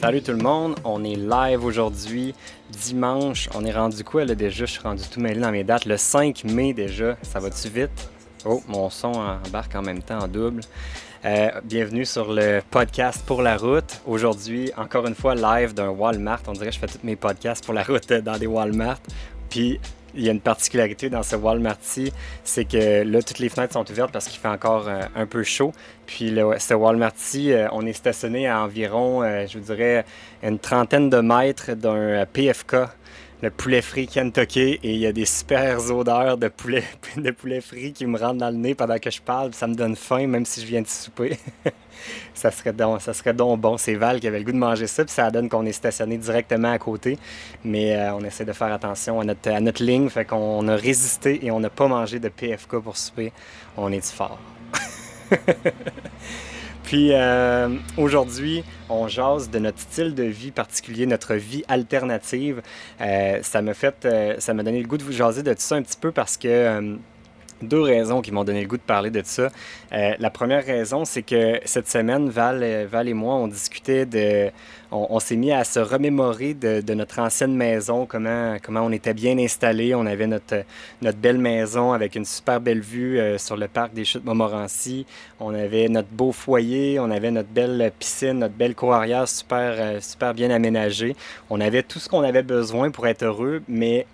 Salut tout le monde, on est live aujourd'hui, dimanche. On est rendu quoi là déjà? Je suis rendu tout mêlé dans mes dates. Le 5 mai déjà, ça va-tu vite? Oh, mon son embarque en même temps en double. Euh, bienvenue sur le podcast pour la route. Aujourd'hui, encore une fois, live d'un Walmart. On dirait que je fais tous mes podcasts pour la route dans des Walmart. Puis il y a une particularité dans ce Walmart-ci, c'est que là, toutes les fenêtres sont ouvertes parce qu'il fait encore euh, un peu chaud. Puis ce Walmart-ci, euh, on est stationné à environ, euh, je vous dirais, une trentaine de mètres d'un PFK, le poulet frit Kentucky, et il y a des super odeurs de poulet, de poulet frit qui me rentrent dans le nez pendant que je parle. Ça me donne faim, même si je viens de souper. ça serait donc, ça serait bon. C'est Val qui avait le goût de manger ça, puis ça donne qu'on est stationné directement à côté. Mais euh, on essaie de faire attention à notre, à notre ligne, fait qu'on a résisté et on n'a pas mangé de PFK pour souper. On est du fort. Puis euh, aujourd'hui, on jase de notre style de vie particulier, notre vie alternative. Euh, ça m'a fait, ça m'a donné le goût de vous jaser de tout ça un petit peu parce que deux raisons qui m'ont donné le goût de parler de ça. Euh, la première raison, c'est que cette semaine, Val, euh, Val et moi, on discutait de. On, s'est mis à se remémorer de, notre ancienne maison, comment, comment on était bien installé. On avait notre, notre belle maison avec une super belle vue euh, sur le parc des Chutes Montmorency. On avait notre beau foyer, on avait notre belle piscine, notre belle cour arrière super, super bien aménagée. On avait tout ce qu'on avait besoin pour être heureux, mais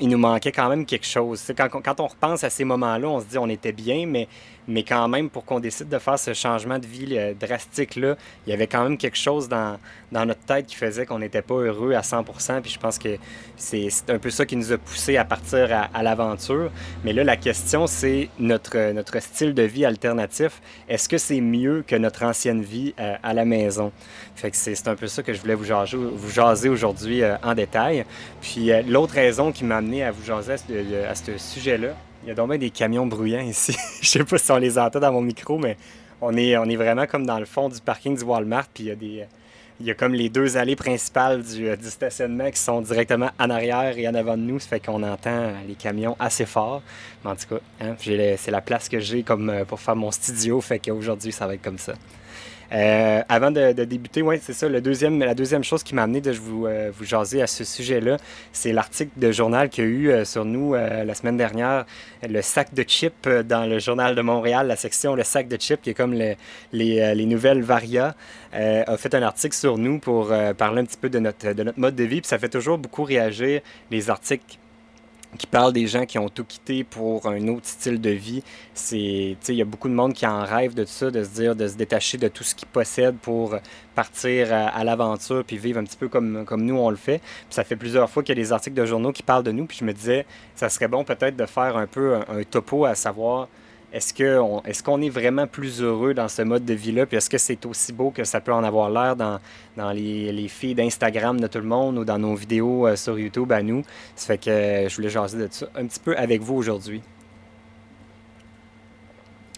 il nous manquait quand même quelque chose. Quand, quand, on repense à ces moments-là, on se dit on était bien, mais mais quand même, pour qu'on décide de faire ce changement de vie euh, drastique-là, il y avait quand même quelque chose dans, dans notre tête qui faisait qu'on n'était pas heureux à 100% Puis je pense que c'est un peu ça qui nous a poussé à partir à, l'aventure. Mais là, la question, c'est notre, notre style de vie alternatif. Est-ce que c'est mieux que notre ancienne vie euh, à la maison? Fait que c'est un peu ça que je voulais vous jaser, aujourd'hui euh, en détail. Puis l'autre raison qui m'a amené à vous jaser à ce sujet-là, il y a donc des camions bruyants ici. Je sais pas si on les entend dans mon micro, mais on est, on est vraiment comme dans le fond du parking du Walmart. Puis il y a des. Il y a comme les deux allées principales du, euh, du stationnement qui sont directement en arrière et en avant de nous. Ça fait qu'on entend les camions assez fort. Mais en tout cas, hein, c'est la place que j'ai comme euh, pour faire mon studio. Fait qu'aujourd'hui, ça va être comme ça. Euh, avant de, débuter, ouais, c'est ça. La deuxième chose qui m'a amené de vous, euh, vous jaser à ce sujet-là, c'est l'article de journal qu'il y a eu euh, sur nous la semaine dernière, le sac de chips dans le journal de Montréal, la section le sac de chips, qui est comme les, les, nouvelles Varia, a fait un article sur nous pour parler un petit peu de notre, de notre mode de vie. Puis ça fait toujours beaucoup réagir les articles qui parle des gens qui ont tout quitté pour un autre style de vie. C'est, il y a beaucoup de monde qui en rêve de ça, de se dire, de se détacher de tout ce qu'ils possèdent pour partir à, l'aventure puis vivre un petit peu comme, comme nous on le fait. Puis ça fait plusieurs fois qu'il y a des articles de journaux qui parlent de nous, puis je me disais, ça serait bon peut-être de faire un peu un topo à savoir est-ce qu'on est, vraiment plus heureux dans ce mode de vie-là? Puis est-ce que c'est aussi beau que ça peut en avoir l'air dans, les, les filles d'Instagram de tout le monde ou dans nos vidéos euh, sur YouTube à nous? Ça fait que euh, je voulais jaser de ça un petit peu avec vous aujourd'hui.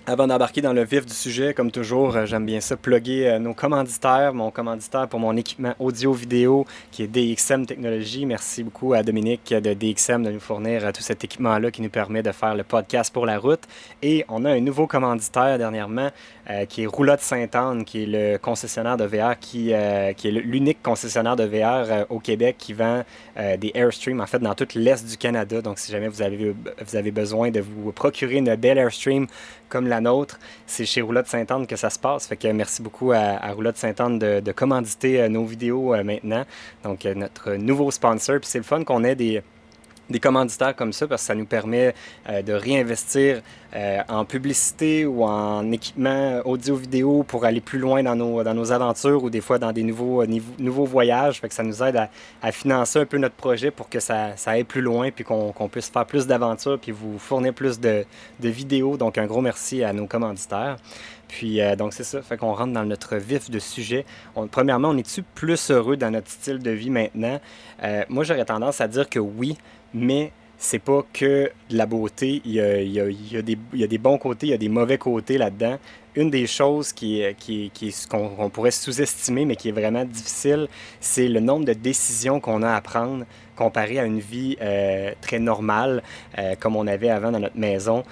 Avant d'embarquer dans le vif du sujet, comme toujours, euh, j'aime bien ça, plugger euh, nos commanditaires. Mon commanditaire pour mon équipement audio-vidéo qui est DXM Technologies. Merci beaucoup à Dominique de DXM de nous fournir euh, tout cet équipement-là qui nous permet de faire le podcast pour la route. Et on a un nouveau commanditaire dernièrement qui est Roulotte Sainte-Anne, qui est le concessionnaire de VR, qui, est l'unique concessionnaire de VR au Québec qui vend des Airstream, en fait, dans tout l'Est du Canada. Donc, si jamais vous avez, vous avez besoin de vous procurer une belle Airstream comme la c'est chez Roulotte Sainte-Anne que ça se passe. Merci beaucoup à, à Roulotte Sainte-Anne de, de, commanditer euh, nos vidéos euh, maintenant. Donc, euh, notre nouveau sponsor. Puis c'est le fun qu'on ait des, des commanditaires comme ça parce que ça nous permet euh, de réinvestir euh, en publicité ou en équipement audio-vidéo pour aller plus loin dans nos, dans nos aventures ou des fois dans des nouveaux, euh, nouveaux voyages. Fait que ça nous aide à, financer un peu notre projet pour que ça, ça aille plus loin puis qu'on puisse faire plus d'aventures puis vous fournir plus de, de, vidéos. Donc un gros merci à nos commanditaires. Puis, donc, c'est ça. Fait qu'on rentre dans notre vif de sujet. premièrement, on est-tu plus heureux dans notre style de vie maintenant? moi, j'aurais tendance à dire que oui mais c'est pas que de la beauté. Il y a, des, bons côtés, il y a des mauvais côtés là-dedans. Une des choses qui, qui, qui qu'on pourrait sous-estimer, mais qui est vraiment difficile, c'est le nombre de décisions qu'on a à prendre comparé à une vie euh, très normale comme on avait avant dans notre maison.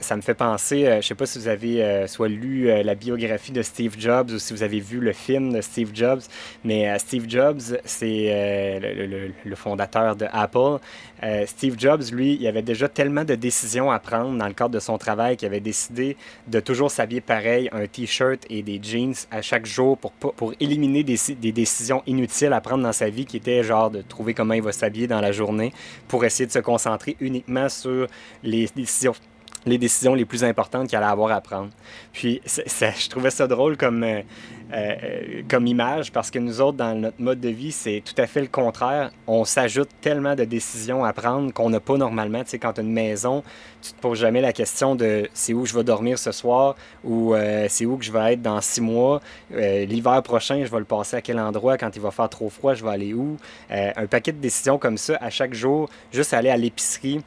ça me fait penser, je ne sais pas si vous avez soit lu la biographie de Steve Jobs ou si vous avez vu le film de Steve Jobs, mais Steve Jobs, c'est le, le, fondateur de Apple. Steve Jobs, lui, il avait déjà tellement de décisions à prendre dans le cadre de son travail qu'il avait décidé de toujours s'habiller pareil, un t-shirt et des jeans à chaque jour pour, pour éliminer des, des, décisions inutiles à prendre dans sa vie qui étaient genre de trouver il va s'habiller dans la journée pour essayer de se concentrer uniquement sur les décisions les décisions les plus importantes qu'il allait avoir à prendre. Puis je trouvais ça drôle comme, euh, euh, comme image parce que nous autres, dans notre mode de vie, c'est tout à fait le contraire. On s'ajoute tellement de décisions à prendre qu'on n'a pas normalement. Tu sais, quand tu as une maison, tu te poses jamais la question de c'est où je vais dormir ce soir ou euh, c'est où que je vais être dans six mois. L'hiver prochain, je vais le passer à quel endroit? Quand il va faire trop froid, je vais aller où? un paquet de décisions comme ça à chaque jour, juste aller à l'épicerie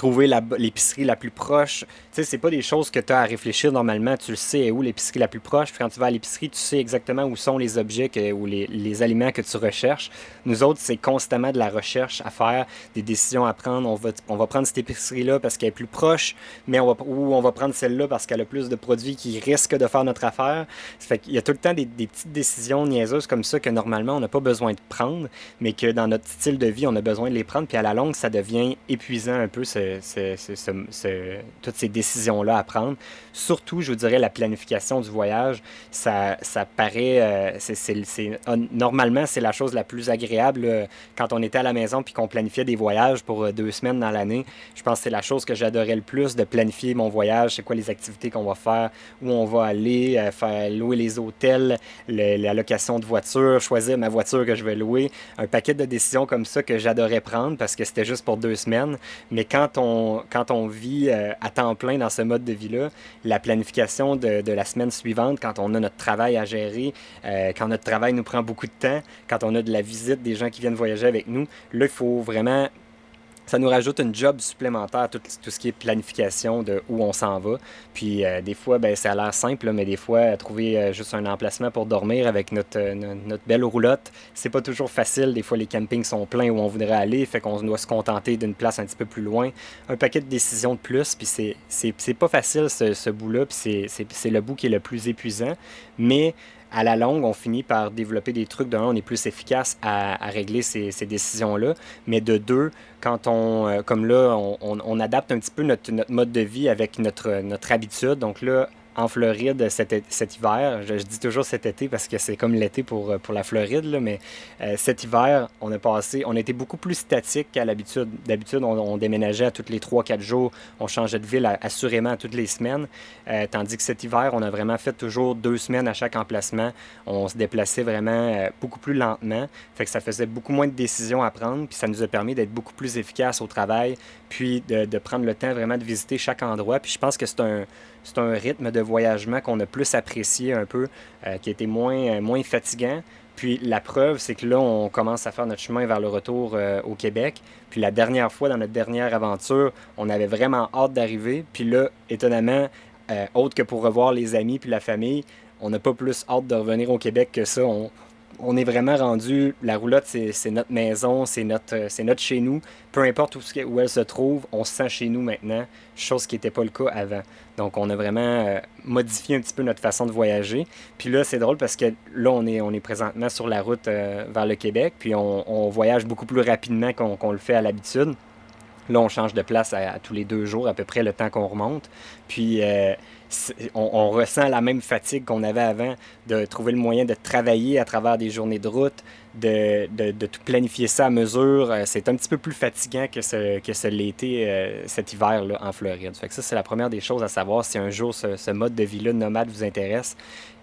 trouver l'épicerie la, plus proche. Tu sais, c'est pas des choses que tu as à réfléchir normalement. Tu le sais où l'épicerie la plus proche. Puis quand tu vas à l'épicerie, tu sais exactement où sont les objets ou les, aliments que tu recherches. Nous autres, c'est constamment de la recherche à faire, des décisions à prendre. On va, on va prendre cette épicerie-là parce qu'elle est plus proche, mais on va, ou on va prendre celle-là parce qu'elle a plus de produits qui risquent de faire notre affaire. Ça fait qu'il y a tout le temps des, petites décisions niaiseuses comme ça que normalement on n'a pas besoin de prendre, mais que dans notre style de vie, on a besoin de les prendre. Puis à la longue, ça devient épuisant un peu toutes ces décisions-là à prendre. Surtout, je vous dirais, la planification du voyage, ça, ça paraît, euh, c'est, normalement, c'est la chose la plus agréable euh, quand on était à la maison puis qu'on planifiait des voyages pour euh, deux semaines dans l'année. Je pense que c'est la chose que j'adorais le plus, de planifier mon voyage, c'est quoi les activités qu'on va faire, où on va aller, faire louer les hôtels, la location de voiture, choisir ma voiture que je vais louer, un paquet de décisions comme ça que j'adorais prendre parce que c'était juste pour deux semaines. Mais quand quand on vit euh, à temps plein dans ce mode de vie-là, la planification de, de, la semaine suivante, quand on a notre travail à gérer, euh, quand notre travail nous prend beaucoup de temps, quand on a de la visite des gens qui viennent voyager avec nous, là, il faut vraiment ça nous rajoute une job supplémentaire, tout, tout ce qui est planification de où on s'en va. Puis euh, des fois, ben, ça a l'air simple, mais des fois, trouver euh, juste un emplacement pour dormir avec notre, euh, notre belle roulotte, c'est pas toujours facile. Des fois, les campings sont pleins où on voudrait aller, fait qu'on doit se contenter d'une place un petit peu plus loin. Un paquet de décisions de plus, puis c'est pas facile ce, bout-là, puis c'est le bout qui est le plus épuisant. Mais à la longue, on finit par développer des trucs. D'un, on est plus efficace à, régler ces, décisions-là. Mais de deux, quand on, euh, comme là, on, adapte un petit peu notre, notre, mode de vie avec notre, notre habitude. Donc là, en Floride cet, cet hiver. Je, dis toujours cet été parce que c'est comme l'été pour, pour la Floride, mais euh, cet hiver, on a passé, on était beaucoup plus statique qu'à l'habitude. D'habitude, on, déménageait à tous les 3-4 jours, on changeait de ville assurément toutes les semaines, euh, tandis que cet hiver, on a vraiment fait toujours deux semaines à chaque emplacement. On se déplaçait vraiment euh, beaucoup plus lentement, fait que ça faisait beaucoup moins de décisions à prendre, puis ça nous a permis d'être beaucoup plus efficace au travail, puis de, de prendre le temps vraiment de visiter chaque endroit. Puis je pense que c'est un c'est un rythme de voyagement qu'on a plus apprécié un peu, euh, qui était moins, euh, moins fatigant. Puis la preuve, c'est que là, on commence à faire notre chemin vers le retour euh, au Québec. Puis la dernière fois, dans notre dernière aventure, on avait vraiment hâte d'arriver. Puis là, étonnamment, autre que pour revoir les amis puis la famille, on n'a pas plus hâte de revenir au Québec que ça. On est vraiment rendu, la roulotte, c'est notre maison, c'est notre, euh, chez nous. Peu importe où, où, elle se trouve, on se sent chez nous maintenant, chose qui n'était pas le cas avant. Donc, on a vraiment euh, modifié un petit peu notre façon de voyager. Puis là, c'est drôle parce que là, on est, on est présentement sur la route euh, vers le Québec, puis on, voyage beaucoup plus rapidement qu'on le fait à l'habitude. Là, on change de place à, tous les deux jours, à peu près le temps qu'on remonte. Puis, on, ressent la même fatigue qu'on avait avant de trouver le moyen de travailler à travers des journées de route, de, tout planifier ça à mesure. Euh, c'est un petit peu plus fatigant que ce, que ce l'était euh, cet hiver-là en Floride. Fait ça, c'est la première des choses à savoir si un jour ce, mode de vie-là nomade vous intéresse.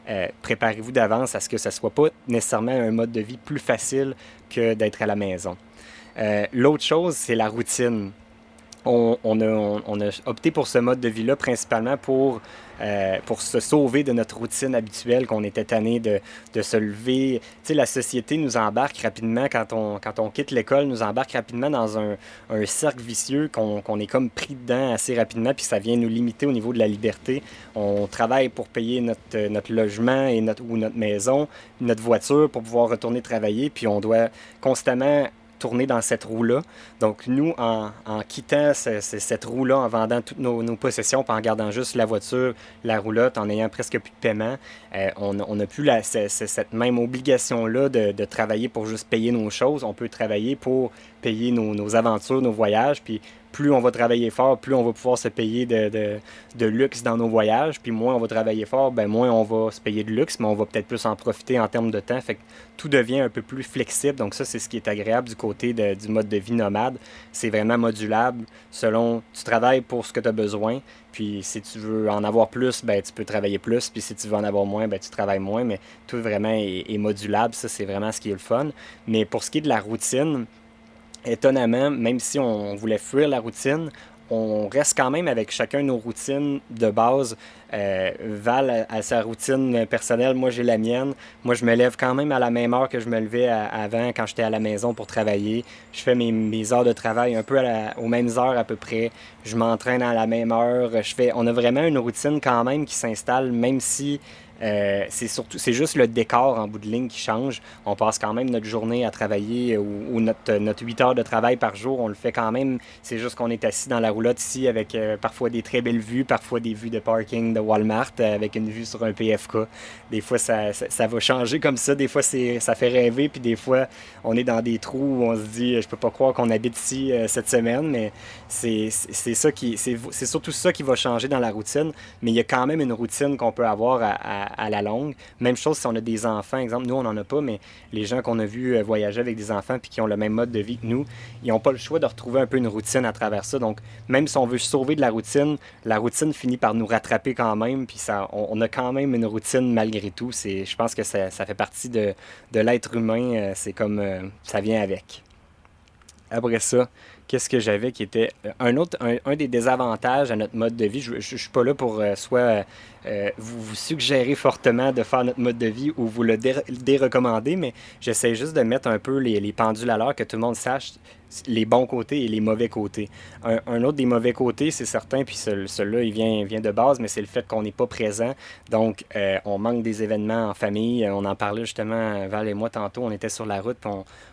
Euh, préparez-vous d'avance à ce que ce ne soit pas nécessairement un mode de vie plus facile que d'être à la maison. L'autre chose, c'est la routine on, a, opté pour ce mode de vie-là principalement pour, euh, pour se sauver de notre routine habituelle qu'on était tanné de, se lever. Tu sais, la société nous embarque rapidement, quand on, quitte l'école, nous embarque rapidement dans un, cercle vicieux qu'on est comme pris dedans assez rapidement, puis ça vient nous limiter au niveau de la liberté. On travaille pour payer notre, notre logement et notre, ou notre maison, notre voiture pour pouvoir retourner travailler, puis on doit constamment tourner dans cette roue-là. Donc, nous, en, quittant cette roue-là, en vendant toutes nos, possessions, en gardant juste la voiture, la roulotte, en ayant presque plus de paiement, euh, on n'a plus cette même obligation-là de, de, travailler pour juste payer nos choses. On peut travailler pour payer nos, nos aventures, nos voyages, puis plus on va travailler fort, plus on va pouvoir se payer de, luxe dans nos voyages. Puis moins on va travailler fort, ben moins on va se payer de luxe, mais on va peut-être plus en profiter en termes de temps. Fait que tout devient un peu plus flexible. Donc ça, c'est ce qui est agréable du côté du mode de vie nomade. C'est vraiment modulable selon tu travailles pour ce que tu as besoin. Puis si tu veux en avoir plus, ben tu peux travailler plus. Puis si tu veux en avoir moins, ben tu travailles moins. Mais tout vraiment est, est modulable. Ça, c'est vraiment ce qui est le fun. Mais pour ce qui est de la routine, étonnamment, même si on voulait fuir la routine, on reste quand même avec chacun nos routines de base. Euh, Val a, sa routine personnelle, moi j'ai la mienne. Moi je me lève quand même à la même heure que je me levais avant quand j'étais à la maison pour travailler. Je fais mes, heures de travail un peu aux mêmes heures à peu près. Je m'entraîne à la même heure. On a vraiment une routine quand même qui s'installe, même si euh, c'est juste le décor en bout de ligne qui change. On passe quand même notre journée à travailler ou, notre, notre 8 heures de travail par jour, on le fait quand même. C'est juste qu'on est assis dans la roulotte ici avec euh, parfois des très belles vues, parfois des vues de parking de Walmart euh, avec une vue sur un PFK. Des fois, ça, ça, va changer comme ça. Des fois, ça fait rêver. Puis des fois, on est dans des trous où on se dit, je peux pas croire qu'on habite ici cette semaine. Mais c'est, c'est, surtout ça qui va changer dans la routine. Mais il y a quand même une routine qu'on peut avoir à, la longue. Même chose si on a des enfants, exemple, nous, on n'en a pas, mais les gens qu'on a vus euh, voyager avec des enfants puis qui ont le même mode de vie que nous, ils n'ont pas le choix de retrouver un peu une routine à travers ça. Donc, même si on veut sauver de la routine, la routine finit par nous rattraper quand même, puis ça, on, a quand même une routine malgré tout. C'est, je pense que ça, ça fait partie de, de l'être humain. Euh, c'est comme euh, ça vient avec. Après ça, qu'est-ce que j'avais qui était un autre un, des désavantages à notre mode de vie. Je ne suis pas là pour soit euh, vous suggérez fortement de faire notre mode de vie ou vous le dérecommandez, mais j'essaie juste de mettre un peu les, pendules à l'heure, que tout le monde sache les bons côtés et les mauvais côtés. Un, autre des mauvais côtés, c'est certain, puis celui-là, il vient, vient de base, mais c'est le fait qu'on n'est pas présent. Donc, euh, on manque des événements en famille. On en parlait justement, Val et moi, tantôt, on était sur la route, puis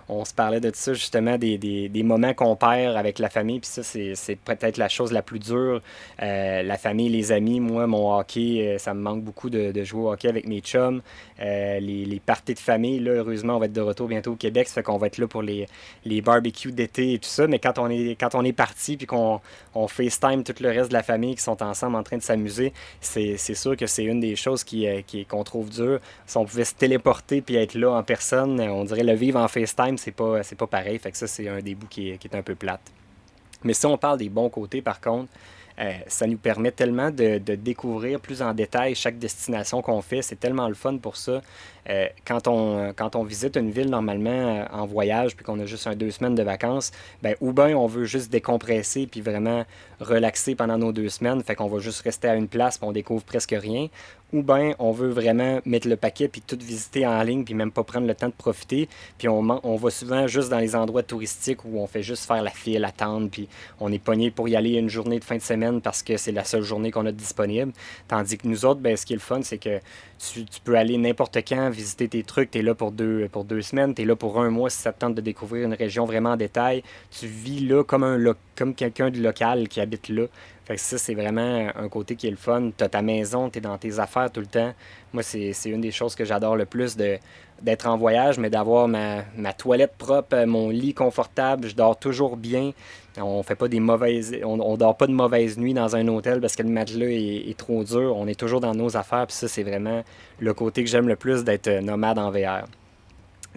on, se parlait de ça, justement, des, des, moments qu'on perd avec la famille, puis ça, c'est peut-être la chose la plus dure. Euh, la famille, les amis, moi, mon hockey, euh, ça me manque beaucoup de, jouer au hockey avec mes chums. Euh, les, parties de famille, là, heureusement, on va être de retour bientôt au Québec. Ça fait qu'on va être là pour les, les barbecues Mais quand on est, quand on est parti puis qu'on on FaceTime tout le reste de la famille qui sont ensemble en train de s'amuser, c'est sûr que c'est une des choses qui, euh, qu'on trouve dur. Si on pouvait se téléporter puis être là en personne, on dirait le vivre en FaceTime, c'est pas, pas pareil. Fait que ça, c'est un des bouts qui est, qui est un peu plate. Mais si on parle des bons côtés, par contre, euh, ça nous permet tellement de, découvrir plus en détail chaque destination qu'on fait. C'est tellement le fun pour ça. Euh, quand, on, visite une ville normalement euh, en voyage puis qu'on a juste un deux semaines de vacances, ben, ou bien on veut juste décompresser puis vraiment relaxer pendant nos deux semaines, fait qu'on va juste rester à une place puis on découvre presque rien, ou bien on veut vraiment mettre le paquet puis tout visiter en ligne puis même pas prendre le temps de profiter, puis on, on va souvent juste dans les endroits touristiques où on fait juste faire la file, attendre, puis on est pogné pour y aller une journée de fin de semaine parce que c'est la seule journée qu'on a disponible. Tandis que nous autres, ben, ce qui est le fun, c'est que tu, peux aller n'importe quand visiter tes trucs. Tu es là pour deux, pour deux semaines, tu es là pour un mois si ça te tente de découvrir une région vraiment en détail. Tu vis là comme, un, comme quelqu'un de local qui habite là. Fait que ça, c'est vraiment un côté qui est le fun. Tu as ta maison, tu es dans tes affaires tout le temps. Moi, c'est une des choses que j'adore le plus d'être en voyage, mais d'avoir ma, toilette propre, mon lit confortable. Je dors toujours bien. On fait pas des mauvaises. On, dort pas de mauvaises nuits dans un hôtel parce que le matelas est, est trop dur. On est toujours dans nos affaires. Puis ça, c'est vraiment le côté que j'aime le plus d'être nomade en VR.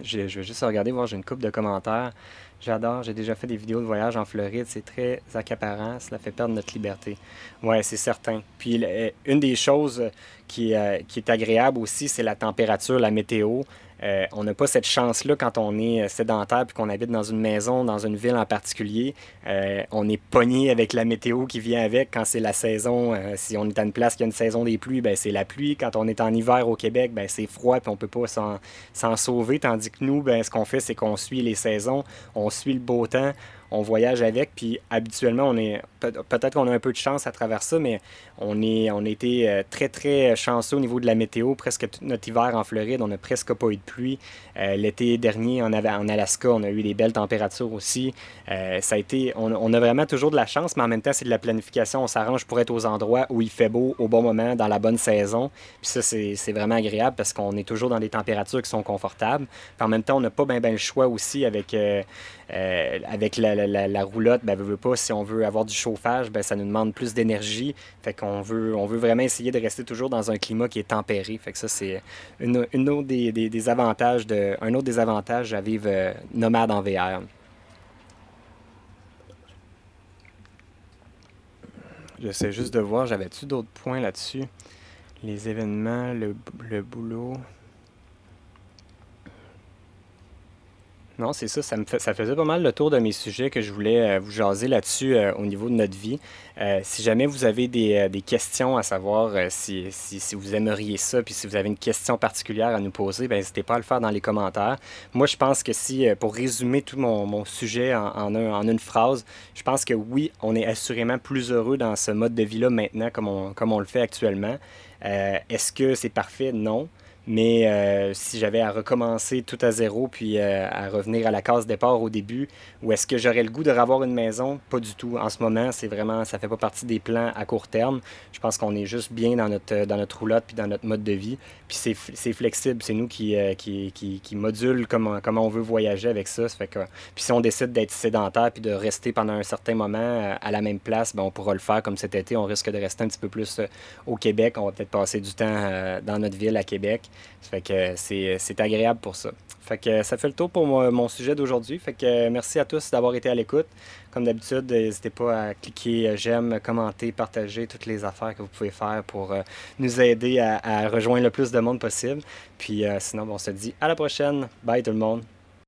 Je, je vais juste regarder, voir, j'ai une coupe de commentaires. J'adore, j'ai déjà fait des vidéos de voyage en Floride, c'est très accaparant, cela fait perdre notre liberté. Ouais, c'est certain. Puis une des choses qui, euh, qui est agréable aussi, c'est la température, la météo. Euh, on n'a pas cette chance-là quand on est euh, sédentaire puis qu'on habite dans une maison, dans une ville en particulier. Euh, on est pogné avec la météo qui vient avec quand c'est la saison. si on est à une place qui a une saison des pluies, ben c'est la pluie. Quand on est en hiver au Québec, ben c'est froid puis on peut pas s'en sauver. Tandis que nous, ben, ce qu'on fait, c'est qu'on suit les saisons, on suit le beau temps, on voyage avec. Puis habituellement, on est peut-être qu'on a un peu de chance à travers ça, mais on, est, on a été euh, très, très chanceux au niveau de la météo. Presque tout notre hiver en Floride, on n'a presque pas eu de pluie. Euh, l'été dernier, en, Alaska, on a eu des belles températures aussi. Euh, ça a été, on, a vraiment toujours de la chance, mais en même temps, c'est de la planification. On s'arrange pour être aux endroits où il fait beau au bon moment, dans la bonne saison. Puis ça, c'est vraiment agréable parce qu'on est toujours dans des températures qui sont confortables. Puis en même temps, on n'a pas bien ben le choix aussi avec, avec la, roulotte. Ben, veut si on veut avoir du chauffage, ben, ça nous demande plus d'énergie. Fait qu'on veut, on veut vraiment essayer de rester toujours dans un climat qui est tempéré. Fait que ça, c'est une, des, avantages de, un autre des avantages à vivre euh, nomade en VR. J'essaie juste de voir, j'avais-tu d'autres points là-dessus? Les événements, le boulot? Non, c'est ça. Ça, faisait pas mal le tour de mes sujets que je voulais euh, vous jaser là-dessus euh, au niveau de notre vie. Euh, si jamais vous avez des, questions à savoir si, vous aimeriez ça, puis si vous avez une question particulière à nous poser, ben, n'hésitez pas à le faire dans les commentaires. Moi, je pense que si, pour résumer tout mon, sujet en, en, en, une phrase, je pense que oui, on est assurément plus heureux dans ce mode de vie-là maintenant comme on, comme on le fait actuellement. Est-ce que c'est parfait? Non. Mais euh, si j'avais à recommencer tout à zéro, puis euh, à revenir à la case départ au début, ou est-ce que j'aurais le goût de revoir une maison? Pas du tout. En ce moment, c'est vraiment, ça fait pas partie des plans à court terme. Je pense qu'on est juste bien dans notre, dans notre roulotte, puis dans notre mode de vie. Puis c'est flexible. C'est nous qui, euh, qui, qui, module comment, comment on veut voyager avec ça. ça fait que, puis si on décide d'être sédentaire, puis de rester pendant un certain moment à la même place, ben, on pourra le faire comme cet été. On risque de rester un petit peu plus au Québec. On va peut-être passer du temps dans notre ville à Québec. Fait que c'est agréable pour ça. Fait que ça fait le tour pour mon, sujet d'aujourd'hui. Fait que merci à tous d'avoir été à l'écoute. Comme d'habitude, n'hésitez pas à cliquer j'aime, commenter, partager toutes les affaires que vous pouvez faire pour euh, nous aider à, rejoindre le plus de monde possible. Puis euh, sinon, on se dit à la prochaine. Bye tout le monde.